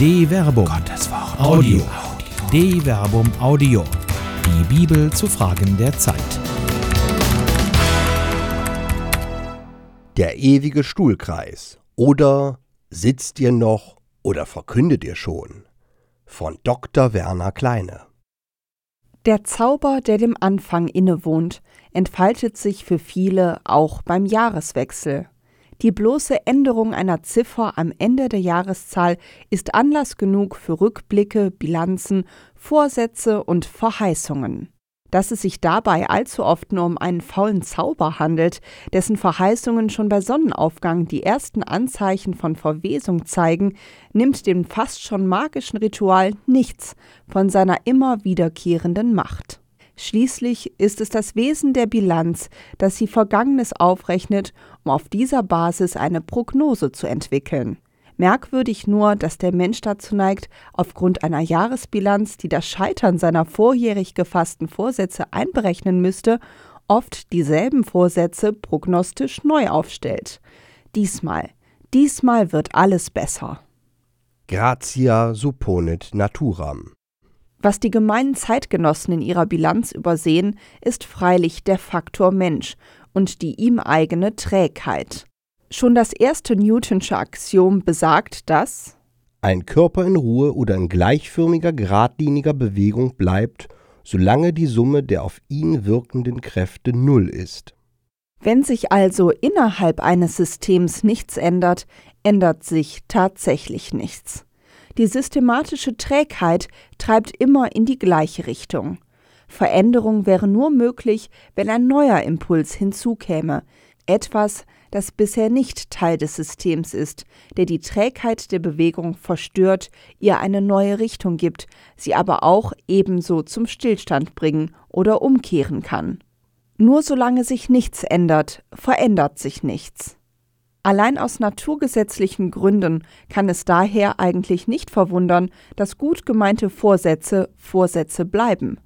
De Verbum. Gottes Wort. Audio. De Verbum Audio. Die Bibel zu Fragen der Zeit. Der ewige Stuhlkreis. Oder sitzt ihr noch oder verkündet ihr schon? Von Dr. Werner Kleine. Der Zauber, der dem Anfang innewohnt, entfaltet sich für viele auch beim Jahreswechsel. Die bloße Änderung einer Ziffer am Ende der Jahreszahl ist Anlass genug für Rückblicke, Bilanzen, Vorsätze und Verheißungen. Dass es sich dabei allzu oft nur um einen faulen Zauber handelt, dessen Verheißungen schon bei Sonnenaufgang die ersten Anzeichen von Verwesung zeigen, nimmt dem fast schon magischen Ritual nichts von seiner immer wiederkehrenden Macht. Schließlich ist es das Wesen der Bilanz, dass sie Vergangenes aufrechnet, um auf dieser Basis eine Prognose zu entwickeln. Merkwürdig nur, dass der Mensch dazu neigt, aufgrund einer Jahresbilanz, die das Scheitern seiner vorjährig gefassten Vorsätze einberechnen müsste, oft dieselben Vorsätze prognostisch neu aufstellt. Diesmal, diesmal wird alles besser. Gratia supponit naturam. Was die gemeinen Zeitgenossen in ihrer Bilanz übersehen, ist freilich der Faktor Mensch und die ihm eigene Trägheit. Schon das erste Newtonsche Axiom besagt, dass ein Körper in Ruhe oder in gleichförmiger, geradliniger Bewegung bleibt, solange die Summe der auf ihn wirkenden Kräfte Null ist. Wenn sich also innerhalb eines Systems nichts ändert, ändert sich tatsächlich nichts. Die systematische Trägheit treibt immer in die gleiche Richtung. Veränderung wäre nur möglich, wenn ein neuer Impuls hinzukäme, etwas, das bisher nicht Teil des Systems ist, der die Trägheit der Bewegung verstört, ihr eine neue Richtung gibt, sie aber auch ebenso zum Stillstand bringen oder umkehren kann. Nur solange sich nichts ändert, verändert sich nichts. Allein aus naturgesetzlichen Gründen kann es daher eigentlich nicht verwundern, dass gut gemeinte Vorsätze Vorsätze bleiben.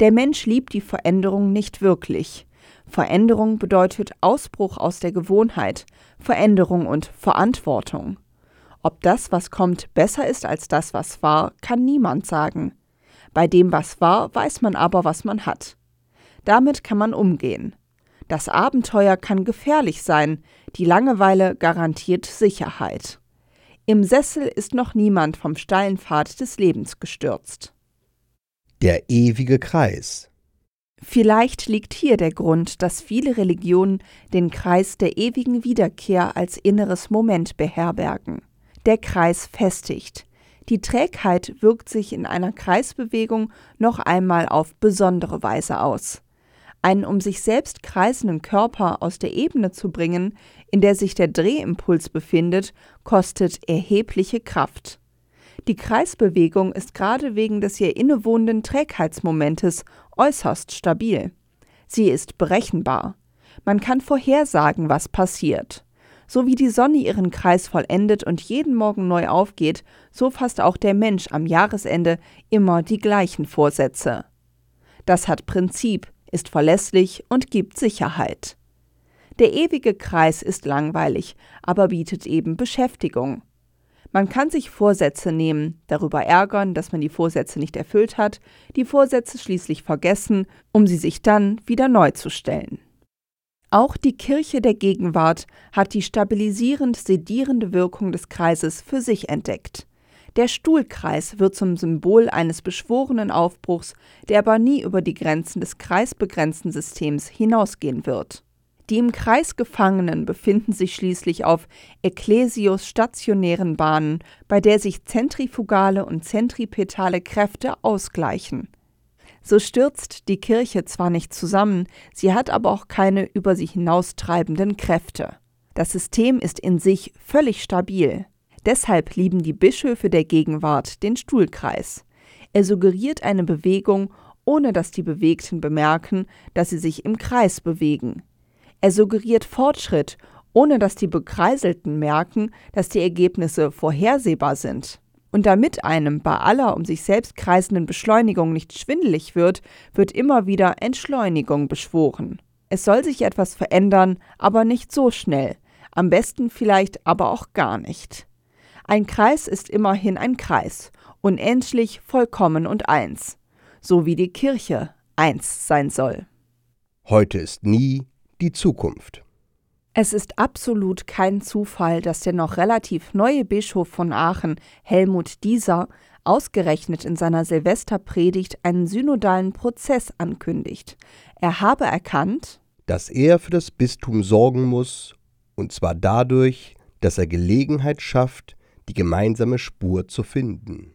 Der Mensch liebt die Veränderung nicht wirklich. Veränderung bedeutet Ausbruch aus der Gewohnheit, Veränderung und Verantwortung. Ob das, was kommt, besser ist als das, was war, kann niemand sagen. Bei dem, was war, weiß man aber, was man hat. Damit kann man umgehen. Das Abenteuer kann gefährlich sein, die Langeweile garantiert Sicherheit. Im Sessel ist noch niemand vom steilen Pfad des Lebens gestürzt. Der ewige Kreis. Vielleicht liegt hier der Grund, dass viele Religionen den Kreis der ewigen Wiederkehr als inneres Moment beherbergen. Der Kreis festigt. Die Trägheit wirkt sich in einer Kreisbewegung noch einmal auf besondere Weise aus einen um sich selbst kreisenden Körper aus der Ebene zu bringen, in der sich der Drehimpuls befindet, kostet erhebliche Kraft. Die Kreisbewegung ist gerade wegen des ihr innewohnenden Trägheitsmomentes äußerst stabil. Sie ist berechenbar. Man kann vorhersagen, was passiert. So wie die Sonne ihren Kreis vollendet und jeden Morgen neu aufgeht, so fasst auch der Mensch am Jahresende immer die gleichen Vorsätze. Das hat Prinzip, ist verlässlich und gibt Sicherheit. Der ewige Kreis ist langweilig, aber bietet eben Beschäftigung. Man kann sich Vorsätze nehmen, darüber ärgern, dass man die Vorsätze nicht erfüllt hat, die Vorsätze schließlich vergessen, um sie sich dann wieder neu zu stellen. Auch die Kirche der Gegenwart hat die stabilisierend sedierende Wirkung des Kreises für sich entdeckt. Der Stuhlkreis wird zum Symbol eines beschworenen Aufbruchs, der aber nie über die Grenzen des kreisbegrenzten Systems hinausgehen wird. Die im Kreis Gefangenen befinden sich schließlich auf Ecclesios stationären Bahnen, bei der sich zentrifugale und zentripetale Kräfte ausgleichen. So stürzt die Kirche zwar nicht zusammen, sie hat aber auch keine über sie hinaustreibenden Kräfte. Das System ist in sich völlig stabil. Deshalb lieben die Bischöfe der Gegenwart den Stuhlkreis. Er suggeriert eine Bewegung, ohne dass die Bewegten bemerken, dass sie sich im Kreis bewegen. Er suggeriert Fortschritt, ohne dass die Bekreiselten merken, dass die Ergebnisse vorhersehbar sind. Und damit einem bei aller um sich selbst kreisenden Beschleunigung nicht schwindelig wird, wird immer wieder Entschleunigung beschworen. Es soll sich etwas verändern, aber nicht so schnell, am besten vielleicht aber auch gar nicht. Ein Kreis ist immerhin ein Kreis, unendlich, vollkommen und eins, so wie die Kirche eins sein soll. Heute ist nie die Zukunft. Es ist absolut kein Zufall, dass der noch relativ neue Bischof von Aachen, Helmut Dieser, ausgerechnet in seiner Silvesterpredigt einen synodalen Prozess ankündigt. Er habe erkannt, dass er für das Bistum sorgen muss, und zwar dadurch, dass er Gelegenheit schafft, die gemeinsame Spur zu finden.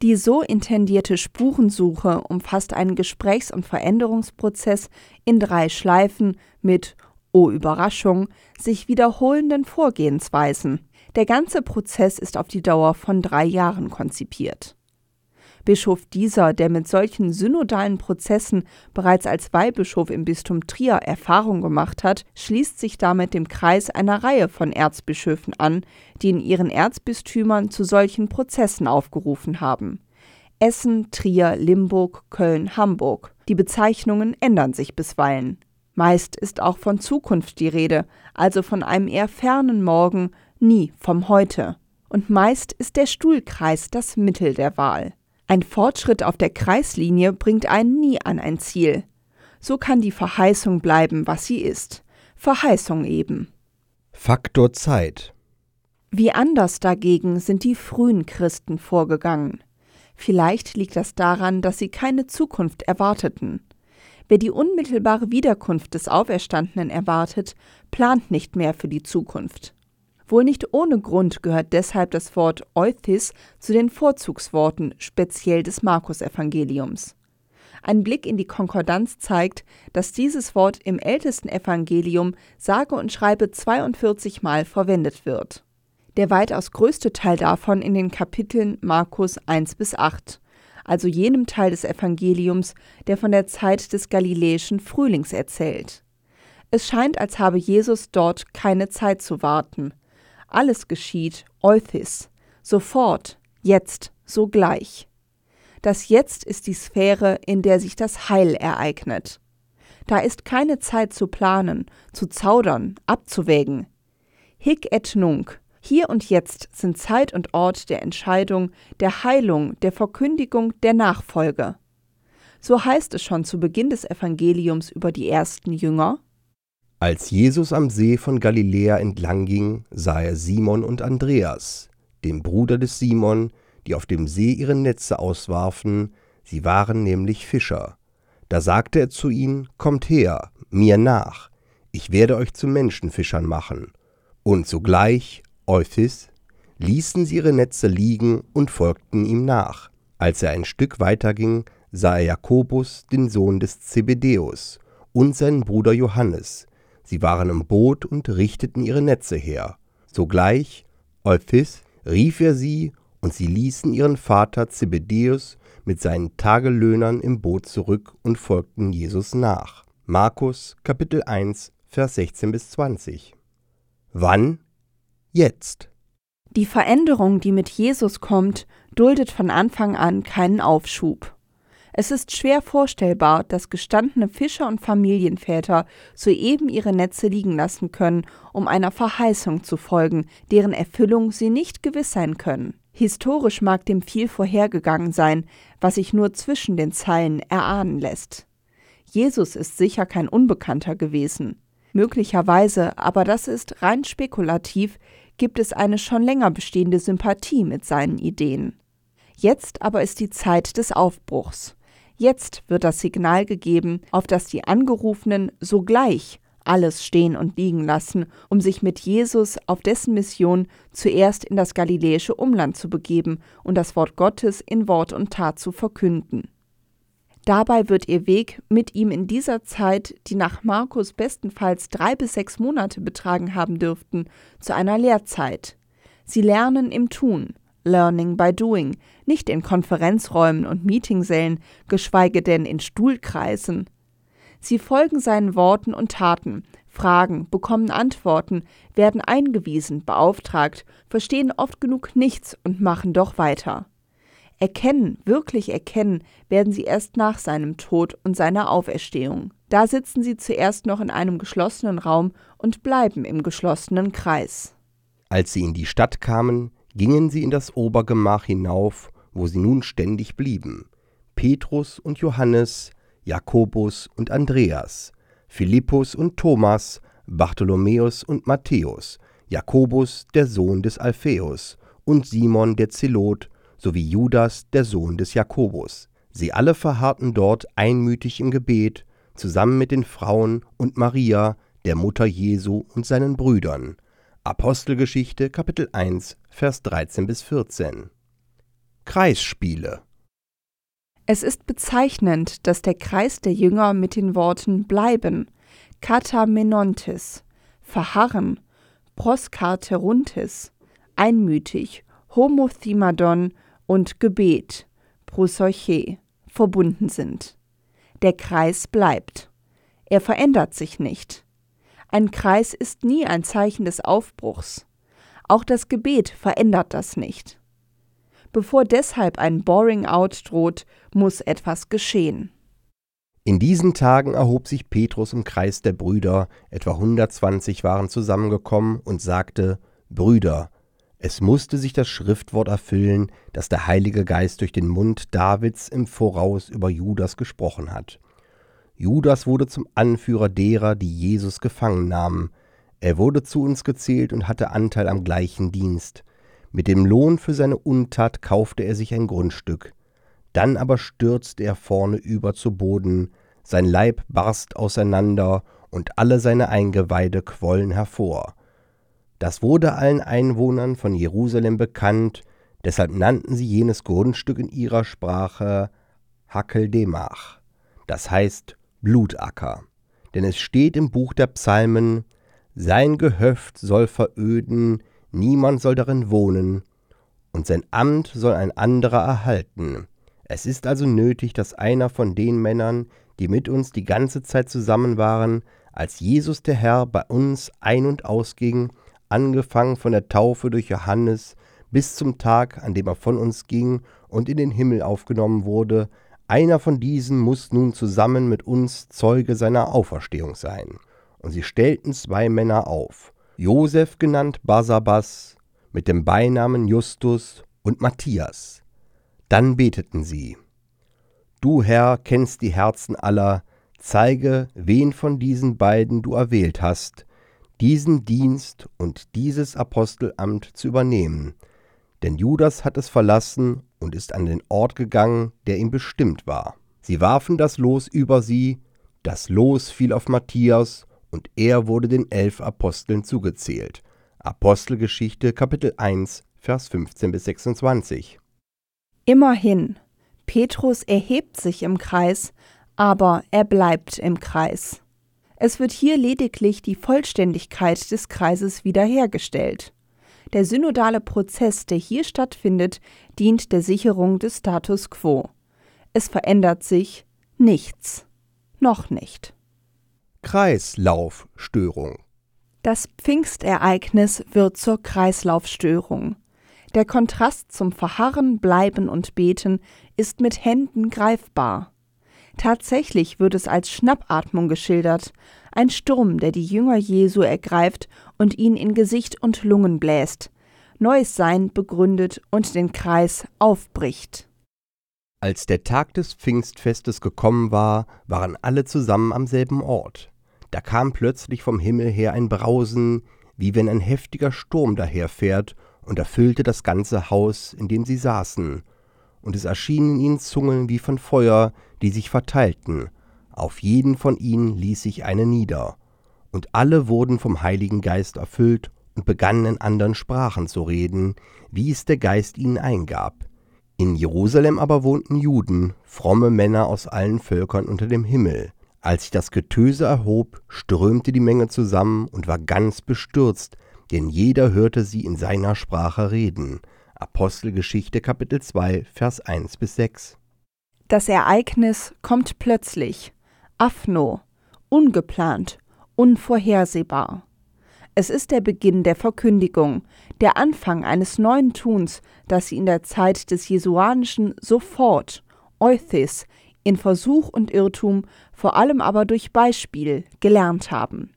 Die so intendierte Spurensuche umfasst einen Gesprächs- und Veränderungsprozess in drei Schleifen mit, oh Überraschung, sich wiederholenden Vorgehensweisen. Der ganze Prozess ist auf die Dauer von drei Jahren konzipiert. Bischof Dieser, der mit solchen synodalen Prozessen bereits als Weihbischof im Bistum Trier Erfahrung gemacht hat, schließt sich damit dem Kreis einer Reihe von Erzbischöfen an, die in ihren Erzbistümern zu solchen Prozessen aufgerufen haben. Essen, Trier, Limburg, Köln, Hamburg. Die Bezeichnungen ändern sich bisweilen. Meist ist auch von Zukunft die Rede, also von einem eher fernen Morgen, nie vom Heute. Und meist ist der Stuhlkreis das Mittel der Wahl. Ein Fortschritt auf der Kreislinie bringt einen nie an ein Ziel. So kann die Verheißung bleiben, was sie ist. Verheißung eben. Faktor Zeit. Wie anders dagegen sind die frühen Christen vorgegangen. Vielleicht liegt das daran, dass sie keine Zukunft erwarteten. Wer die unmittelbare Wiederkunft des Auferstandenen erwartet, plant nicht mehr für die Zukunft. Wohl nicht ohne Grund gehört deshalb das Wort Euthys zu den Vorzugsworten speziell des Markus-Evangeliums. Ein Blick in die Konkordanz zeigt, dass dieses Wort im ältesten Evangelium sage und schreibe 42 Mal verwendet wird. Der weitaus größte Teil davon in den Kapiteln Markus 1 bis 8, also jenem Teil des Evangeliums, der von der Zeit des galiläischen Frühlings erzählt. Es scheint, als habe Jesus dort keine Zeit zu warten. Alles geschieht, Euthys, sofort, jetzt, sogleich. Das Jetzt ist die Sphäre, in der sich das Heil ereignet. Da ist keine Zeit zu planen, zu zaudern, abzuwägen. Hic et nunc, hier und jetzt sind Zeit und Ort der Entscheidung, der Heilung, der Verkündigung, der Nachfolge. So heißt es schon zu Beginn des Evangeliums über die ersten Jünger. Als Jesus am See von Galiläa entlang ging, sah er Simon und Andreas, den Bruder des Simon, die auf dem See ihre Netze auswarfen, sie waren nämlich Fischer. Da sagte er zu ihnen, Kommt her, mir nach, ich werde euch zu Menschenfischern machen. Und sogleich, Euphis, ließen sie ihre Netze liegen und folgten ihm nach. Als er ein Stück weiterging, sah er Jakobus, den Sohn des Zebedäus, und seinen Bruder Johannes, Sie waren im Boot und richteten ihre Netze her. Sogleich, Euphis, rief er sie, und sie ließen ihren Vater Zebedäus mit seinen Tagelöhnern im Boot zurück und folgten Jesus nach. Markus Kapitel 1 Vers 16 bis 20. Wann? Jetzt. Die Veränderung, die mit Jesus kommt, duldet von Anfang an keinen Aufschub. Es ist schwer vorstellbar, dass gestandene Fischer und Familienväter soeben ihre Netze liegen lassen können, um einer Verheißung zu folgen, deren Erfüllung sie nicht gewiss sein können. Historisch mag dem viel vorhergegangen sein, was sich nur zwischen den Zeilen erahnen lässt. Jesus ist sicher kein Unbekannter gewesen. Möglicherweise, aber das ist rein spekulativ, gibt es eine schon länger bestehende Sympathie mit seinen Ideen. Jetzt aber ist die Zeit des Aufbruchs. Jetzt wird das Signal gegeben, auf das die Angerufenen sogleich alles stehen und liegen lassen, um sich mit Jesus auf dessen Mission zuerst in das galiläische Umland zu begeben und das Wort Gottes in Wort und Tat zu verkünden. Dabei wird ihr Weg mit ihm in dieser Zeit, die nach Markus bestenfalls drei bis sechs Monate betragen haben dürften, zu einer Lehrzeit. Sie lernen im Tun, Learning by Doing, nicht in Konferenzräumen und Meetingsälen, geschweige denn in Stuhlkreisen. Sie folgen seinen Worten und Taten, fragen, bekommen Antworten, werden eingewiesen, beauftragt, verstehen oft genug nichts und machen doch weiter. Erkennen, wirklich erkennen, werden sie erst nach seinem Tod und seiner Auferstehung. Da sitzen sie zuerst noch in einem geschlossenen Raum und bleiben im geschlossenen Kreis. Als sie in die Stadt kamen, gingen sie in das Obergemach hinauf, wo sie nun ständig blieben. Petrus und Johannes, Jakobus und Andreas, Philippus und Thomas, Bartholomäus und Matthäus, Jakobus, der Sohn des Alpheus, und Simon der Zelot, sowie Judas, der Sohn des Jakobus. Sie alle verharrten dort einmütig im Gebet, zusammen mit den Frauen und Maria, der Mutter Jesu und seinen Brüdern. Apostelgeschichte Kapitel 1 Vers 13 bis 14. Kreisspiele Es ist bezeichnend, dass der Kreis der Jünger mit den Worten bleiben, katamenontes, verharren, proskarteruntes, einmütig, homothimadon und Gebet, proseuche, verbunden sind. Der Kreis bleibt. Er verändert sich nicht. Ein Kreis ist nie ein Zeichen des Aufbruchs. Auch das Gebet verändert das nicht. Bevor deshalb ein Boring Out droht, muss etwas geschehen. In diesen Tagen erhob sich Petrus im Kreis der Brüder, etwa 120 waren zusammengekommen, und sagte: Brüder, es musste sich das Schriftwort erfüllen, das der Heilige Geist durch den Mund Davids im Voraus über Judas gesprochen hat. Judas wurde zum Anführer derer, die Jesus gefangen nahmen. Er wurde zu uns gezählt und hatte Anteil am gleichen Dienst. Mit dem Lohn für seine Untat kaufte er sich ein Grundstück. Dann aber stürzte er vorne über zu Boden, sein Leib barst auseinander und alle seine Eingeweide quollen hervor. Das wurde allen Einwohnern von Jerusalem bekannt, deshalb nannten sie jenes Grundstück in ihrer Sprache Hakeldemach, das heißt Blutacker. Denn es steht im Buch der Psalmen, sein Gehöft soll veröden, niemand soll darin wohnen, und sein Amt soll ein anderer erhalten. Es ist also nötig, dass einer von den Männern, die mit uns die ganze Zeit zusammen waren, als Jesus der Herr bei uns ein- und ausging, angefangen von der Taufe durch Johannes bis zum Tag, an dem er von uns ging und in den Himmel aufgenommen wurde, einer von diesen muss nun zusammen mit uns Zeuge seiner Auferstehung sein. Und sie stellten zwei Männer auf, Josef genannt Basabas, mit dem Beinamen Justus und Matthias. Dann beteten sie. Du Herr kennst die Herzen aller, zeige, wen von diesen beiden du erwählt hast, diesen Dienst und dieses Apostelamt zu übernehmen. Denn Judas hat es verlassen und ist an den Ort gegangen, der ihm bestimmt war. Sie warfen das Los über sie, das Los fiel auf Matthias, und er wurde den elf Aposteln zugezählt. Apostelgeschichte Kapitel 1, Vers 15 bis 26. Immerhin, Petrus erhebt sich im Kreis, aber er bleibt im Kreis. Es wird hier lediglich die Vollständigkeit des Kreises wiederhergestellt. Der synodale Prozess, der hier stattfindet, dient der Sicherung des Status quo. Es verändert sich nichts. Noch nicht. Kreislaufstörung. Das Pfingstereignis wird zur Kreislaufstörung. Der Kontrast zum Verharren, Bleiben und Beten ist mit Händen greifbar. Tatsächlich wird es als Schnappatmung geschildert, ein Sturm, der die Jünger Jesu ergreift und ihn in Gesicht und Lungen bläst, neues Sein begründet und den Kreis aufbricht. Als der Tag des Pfingstfestes gekommen war, waren alle zusammen am selben Ort. Da kam plötzlich vom Himmel her ein Brausen, wie wenn ein heftiger Sturm daherfährt, und erfüllte das ganze Haus, in dem sie saßen. Und es erschienen ihnen Zungen wie von Feuer, die sich verteilten. Auf jeden von ihnen ließ sich eine nieder. Und alle wurden vom Heiligen Geist erfüllt und begannen in anderen Sprachen zu reden, wie es der Geist ihnen eingab. In Jerusalem aber wohnten Juden, fromme Männer aus allen Völkern unter dem Himmel. Als sich das Getöse erhob, strömte die Menge zusammen und war ganz bestürzt, denn jeder hörte sie in seiner Sprache reden. Apostelgeschichte Kapitel 2, Vers 1 bis 6. Das Ereignis kommt plötzlich, afno, ungeplant, unvorhersehbar. Es ist der Beginn der Verkündigung, der Anfang eines neuen Tuns, das sie in der Zeit des Jesuanischen sofort, Euthys, in Versuch und Irrtum, vor allem aber durch Beispiel, gelernt haben.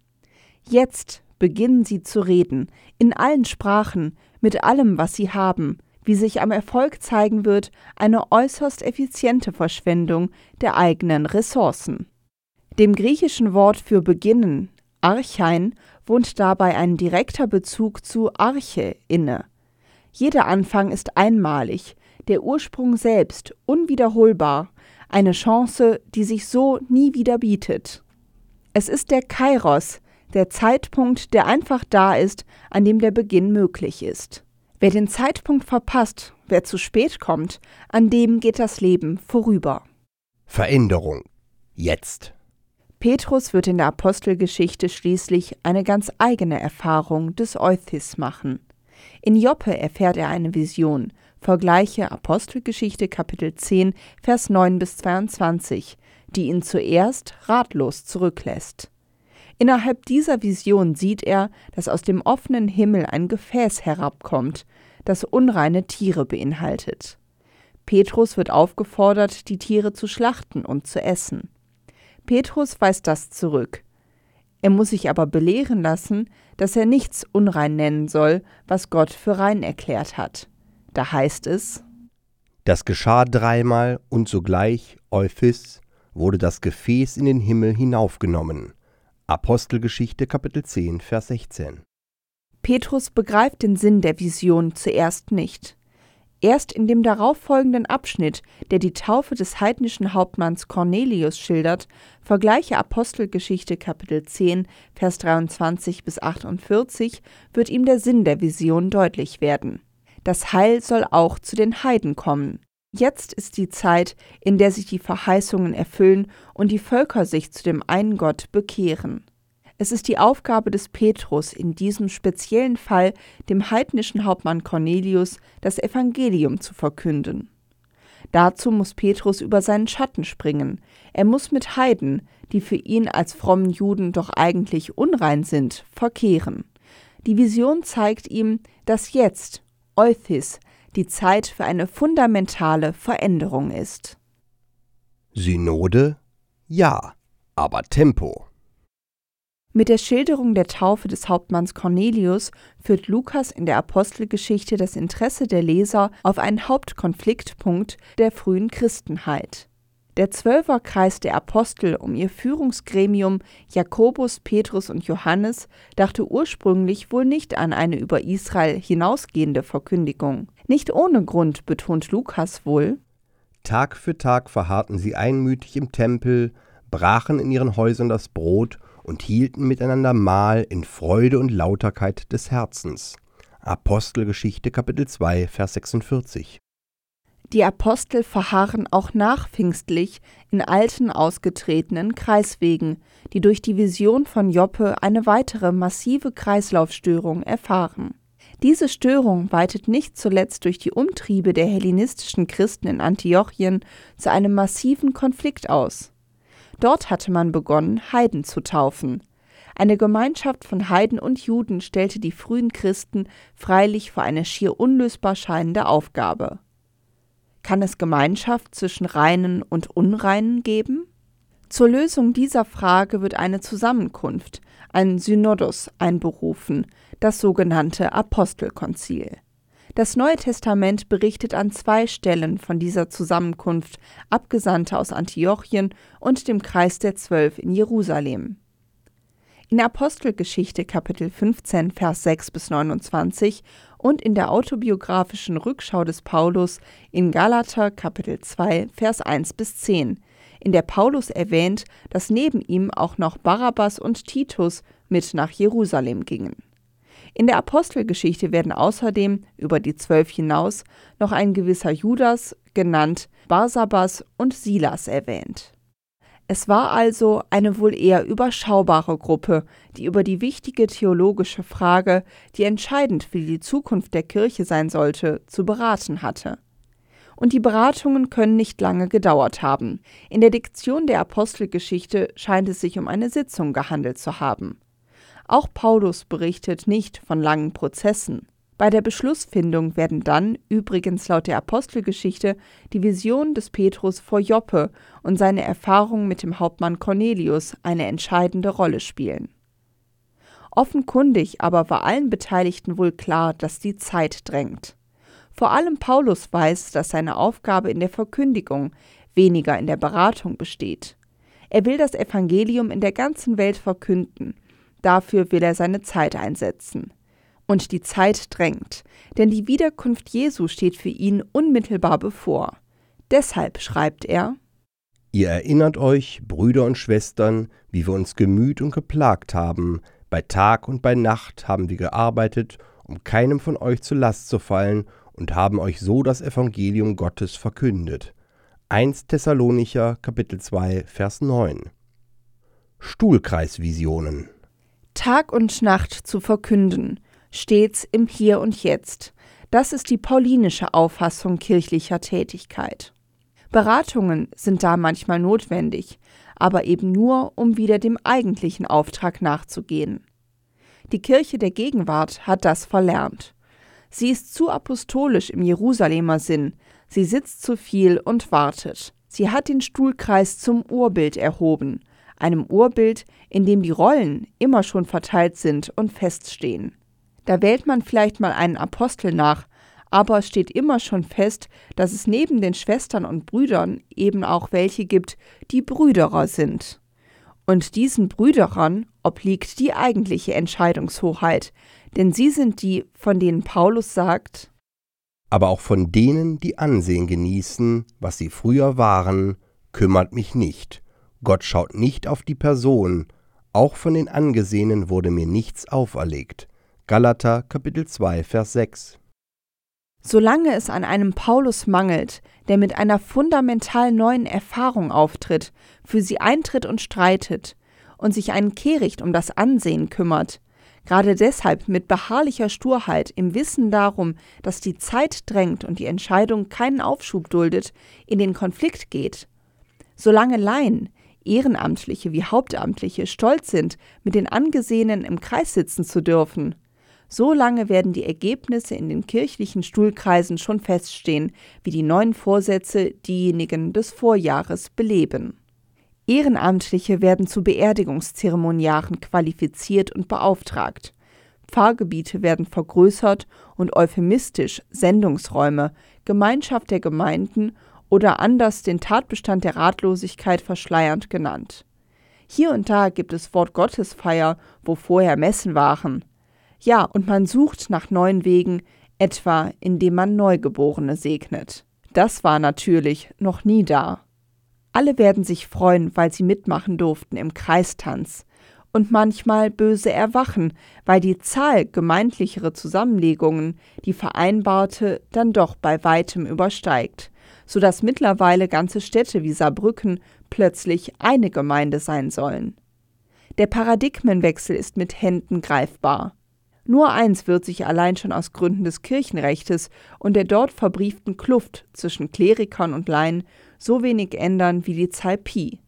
Jetzt beginnen sie zu reden, in allen Sprachen, mit allem, was sie haben, wie sich am Erfolg zeigen wird, eine äußerst effiziente Verschwendung der eigenen Ressourcen. Dem griechischen Wort für beginnen, Archein, wohnt dabei ein direkter Bezug zu Arche inne. Jeder Anfang ist einmalig, der Ursprung selbst unwiederholbar, eine Chance, die sich so nie wieder bietet. Es ist der Kairos, der Zeitpunkt, der einfach da ist, an dem der Beginn möglich ist. Wer den Zeitpunkt verpasst, wer zu spät kommt, an dem geht das Leben vorüber. Veränderung. Jetzt. Petrus wird in der Apostelgeschichte schließlich eine ganz eigene Erfahrung des Euthys machen. In Joppe erfährt er eine Vision, vergleiche Apostelgeschichte Kapitel 10, Vers 9 bis 22, die ihn zuerst ratlos zurücklässt. Innerhalb dieser Vision sieht er, dass aus dem offenen Himmel ein Gefäß herabkommt, das unreine Tiere beinhaltet. Petrus wird aufgefordert, die Tiere zu schlachten und zu essen. Petrus weist das zurück. Er muss sich aber belehren lassen, dass er nichts unrein nennen soll, was Gott für rein erklärt hat. Da heißt es: Das geschah dreimal und sogleich, Euphis, wurde das Gefäß in den Himmel hinaufgenommen. Apostelgeschichte Kapitel 10, Vers 16. Petrus begreift den Sinn der Vision zuerst nicht. Erst in dem darauffolgenden Abschnitt, der die Taufe des heidnischen Hauptmanns Cornelius schildert, vergleiche Apostelgeschichte Kapitel 10, Vers 23 bis 48, wird ihm der Sinn der Vision deutlich werden. Das Heil soll auch zu den Heiden kommen. Jetzt ist die Zeit, in der sich die Verheißungen erfüllen und die Völker sich zu dem einen Gott bekehren. Es ist die Aufgabe des Petrus, in diesem speziellen Fall dem heidnischen Hauptmann Cornelius das Evangelium zu verkünden. Dazu muss Petrus über seinen Schatten springen. Er muss mit Heiden, die für ihn als frommen Juden doch eigentlich unrein sind, verkehren. Die Vision zeigt ihm, dass jetzt, Euthys, die Zeit für eine fundamentale Veränderung ist. Synode? Ja, aber Tempo. Mit der Schilderung der Taufe des Hauptmanns Cornelius führt Lukas in der Apostelgeschichte das Interesse der Leser auf einen Hauptkonfliktpunkt der frühen Christenheit. Der Zwölferkreis der Apostel um ihr Führungsgremium Jakobus, Petrus und Johannes dachte ursprünglich wohl nicht an eine über Israel hinausgehende Verkündigung. Nicht ohne Grund betont Lukas wohl, Tag für Tag verharrten sie einmütig im Tempel, brachen in ihren Häusern das Brot und hielten miteinander Mahl in Freude und Lauterkeit des Herzens. Apostelgeschichte Kapitel 2 Vers 46 die Apostel verharren auch nachpfingstlich in alten ausgetretenen Kreiswegen, die durch die Vision von Joppe eine weitere massive Kreislaufstörung erfahren. Diese Störung weitet nicht zuletzt durch die Umtriebe der hellenistischen Christen in Antiochien zu einem massiven Konflikt aus. Dort hatte man begonnen, Heiden zu taufen. Eine Gemeinschaft von Heiden und Juden stellte die frühen Christen freilich vor eine schier unlösbar scheinende Aufgabe. Kann es Gemeinschaft zwischen Reinen und Unreinen geben? Zur Lösung dieser Frage wird eine Zusammenkunft, ein Synodos, einberufen, das sogenannte Apostelkonzil. Das Neue Testament berichtet an zwei Stellen von dieser Zusammenkunft Abgesandte aus Antiochien und dem Kreis der Zwölf in Jerusalem. In Apostelgeschichte Kapitel 15 Vers 6 bis 29 und in der autobiografischen Rückschau des Paulus in Galater Kapitel 2 Vers 1 bis 10, in der Paulus erwähnt, dass neben ihm auch noch Barabbas und Titus mit nach Jerusalem gingen. In der Apostelgeschichte werden außerdem über die Zwölf hinaus noch ein gewisser Judas, genannt Barsabas und Silas erwähnt. Es war also eine wohl eher überschaubare Gruppe, die über die wichtige theologische Frage, die entscheidend für die Zukunft der Kirche sein sollte, zu beraten hatte. Und die Beratungen können nicht lange gedauert haben. In der Diktion der Apostelgeschichte scheint es sich um eine Sitzung gehandelt zu haben. Auch Paulus berichtet nicht von langen Prozessen. Bei der Beschlussfindung werden dann, übrigens laut der Apostelgeschichte, die Vision des Petrus vor Joppe und seine Erfahrung mit dem Hauptmann Cornelius eine entscheidende Rolle spielen. Offenkundig aber war allen Beteiligten wohl klar, dass die Zeit drängt. Vor allem Paulus weiß, dass seine Aufgabe in der Verkündigung, weniger in der Beratung besteht. Er will das Evangelium in der ganzen Welt verkünden. Dafür will er seine Zeit einsetzen. Und die Zeit drängt, denn die Wiederkunft Jesu steht für ihn unmittelbar bevor. Deshalb schreibt er Ihr erinnert euch, Brüder und Schwestern, wie wir uns gemüht und geplagt haben, bei Tag und bei Nacht haben wir gearbeitet, um keinem von euch zur Last zu fallen und haben euch so das Evangelium Gottes verkündet. 1 Thessalonicher Kapitel 2 Vers 9 Stuhlkreisvisionen. Tag und Nacht zu verkünden, stets im Hier und Jetzt. Das ist die paulinische Auffassung kirchlicher Tätigkeit. Beratungen sind da manchmal notwendig, aber eben nur, um wieder dem eigentlichen Auftrag nachzugehen. Die Kirche der Gegenwart hat das verlernt. Sie ist zu apostolisch im Jerusalemer Sinn, sie sitzt zu viel und wartet. Sie hat den Stuhlkreis zum Urbild erhoben, einem Urbild, in dem die Rollen immer schon verteilt sind und feststehen. Da wählt man vielleicht mal einen Apostel nach, aber es steht immer schon fest, dass es neben den Schwestern und Brüdern eben auch welche gibt, die Brüderer sind. Und diesen Brüderern obliegt die eigentliche Entscheidungshoheit, denn sie sind die, von denen Paulus sagt, aber auch von denen, die Ansehen genießen, was sie früher waren, kümmert mich nicht. Gott schaut nicht auf die Person, auch von den Angesehenen wurde mir nichts auferlegt. Galater Kapitel 2 Vers 6 Solange es an einem Paulus mangelt, der mit einer fundamental neuen Erfahrung auftritt, für sie eintritt und streitet und sich einen Kehricht um das Ansehen kümmert, gerade deshalb mit beharrlicher Sturheit im Wissen darum, dass die Zeit drängt und die Entscheidung keinen Aufschub duldet, in den Konflikt geht. Solange Laien, Ehrenamtliche wie Hauptamtliche stolz sind, mit den Angesehenen im Kreis sitzen zu dürfen, so lange werden die Ergebnisse in den kirchlichen Stuhlkreisen schon feststehen, wie die neuen Vorsätze diejenigen des Vorjahres beleben. Ehrenamtliche werden zu Beerdigungszeremoniaren qualifiziert und beauftragt. Pfarrgebiete werden vergrößert und euphemistisch Sendungsräume, Gemeinschaft der Gemeinden oder anders den Tatbestand der Ratlosigkeit verschleiernd genannt. Hier und da gibt es Wort Gottesfeier, wo vorher Messen waren. Ja, und man sucht nach neuen Wegen, etwa indem man Neugeborene segnet. Das war natürlich noch nie da. Alle werden sich freuen, weil sie mitmachen durften im Kreistanz und manchmal böse erwachen, weil die Zahl gemeindlichere Zusammenlegungen die vereinbarte dann doch bei weitem übersteigt, so dass mittlerweile ganze Städte wie Saarbrücken plötzlich eine Gemeinde sein sollen. Der Paradigmenwechsel ist mit Händen greifbar. Nur eins wird sich allein schon aus Gründen des Kirchenrechtes und der dort verbrieften Kluft zwischen Klerikern und Laien so wenig ändern wie die Zahl Pi.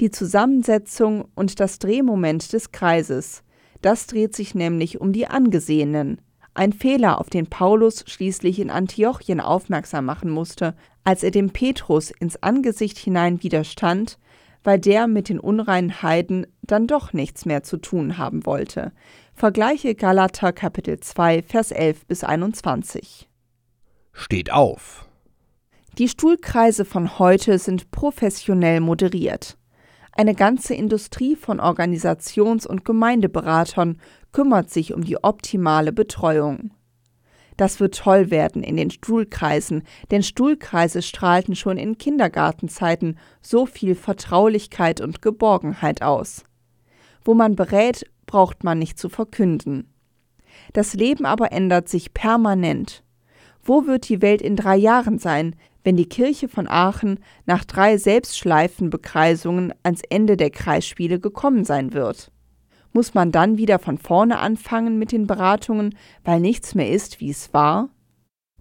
Die Zusammensetzung und das Drehmoment des Kreises, das dreht sich nämlich um die Angesehenen. Ein Fehler, auf den Paulus schließlich in Antiochien aufmerksam machen musste, als er dem Petrus ins Angesicht hinein widerstand, weil der mit den unreinen Heiden dann doch nichts mehr zu tun haben wollte. Vergleiche Galater Kapitel 2, Vers 11 bis 21. Steht auf! Die Stuhlkreise von heute sind professionell moderiert. Eine ganze Industrie von Organisations- und Gemeindeberatern kümmert sich um die optimale Betreuung. Das wird toll werden in den Stuhlkreisen, denn Stuhlkreise strahlten schon in Kindergartenzeiten so viel Vertraulichkeit und Geborgenheit aus. Wo man berät, braucht man nicht zu verkünden. Das Leben aber ändert sich permanent. Wo wird die Welt in drei Jahren sein, wenn die Kirche von Aachen nach drei Selbstschleifenbekreisungen ans Ende der Kreisspiele gekommen sein wird? Muss man dann wieder von vorne anfangen mit den Beratungen, weil nichts mehr ist, wie es war?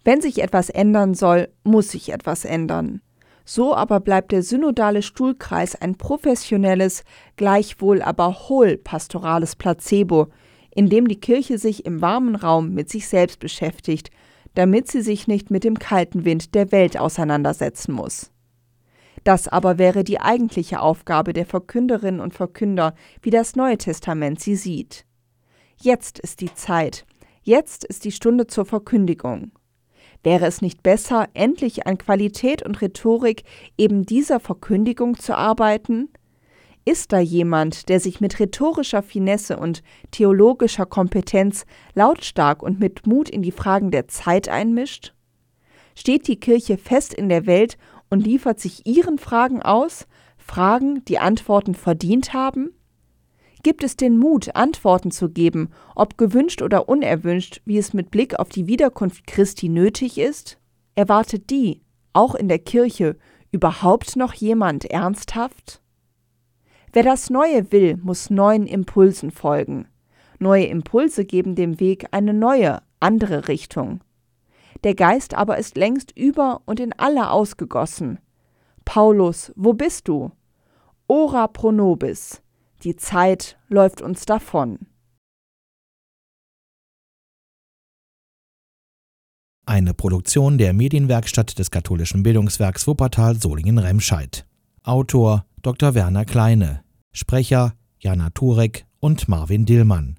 Wenn sich etwas ändern soll, muss sich etwas ändern. So aber bleibt der synodale Stuhlkreis ein professionelles, gleichwohl aber hohl pastorales Placebo, in dem die Kirche sich im warmen Raum mit sich selbst beschäftigt, damit sie sich nicht mit dem kalten Wind der Welt auseinandersetzen muss. Das aber wäre die eigentliche Aufgabe der Verkünderinnen und Verkünder, wie das Neue Testament sie sieht. Jetzt ist die Zeit. Jetzt ist die Stunde zur Verkündigung. Wäre es nicht besser, endlich an Qualität und Rhetorik eben dieser Verkündigung zu arbeiten? Ist da jemand, der sich mit rhetorischer Finesse und theologischer Kompetenz lautstark und mit Mut in die Fragen der Zeit einmischt? Steht die Kirche fest in der Welt und liefert sich ihren Fragen aus, Fragen, die Antworten verdient haben? Gibt es den Mut, Antworten zu geben, ob gewünscht oder unerwünscht, wie es mit Blick auf die Wiederkunft Christi nötig ist? Erwartet die, auch in der Kirche, überhaupt noch jemand ernsthaft? Wer das Neue will, muss neuen Impulsen folgen. Neue Impulse geben dem Weg eine neue, andere Richtung. Der Geist aber ist längst über und in alle ausgegossen. Paulus, wo bist du? Ora pro nobis. Die Zeit läuft uns davon. Eine Produktion der Medienwerkstatt des katholischen Bildungswerks Wuppertal Solingen-Remscheid. Autor Dr. Werner Kleine. Sprecher Jana Turek und Marvin Dillmann.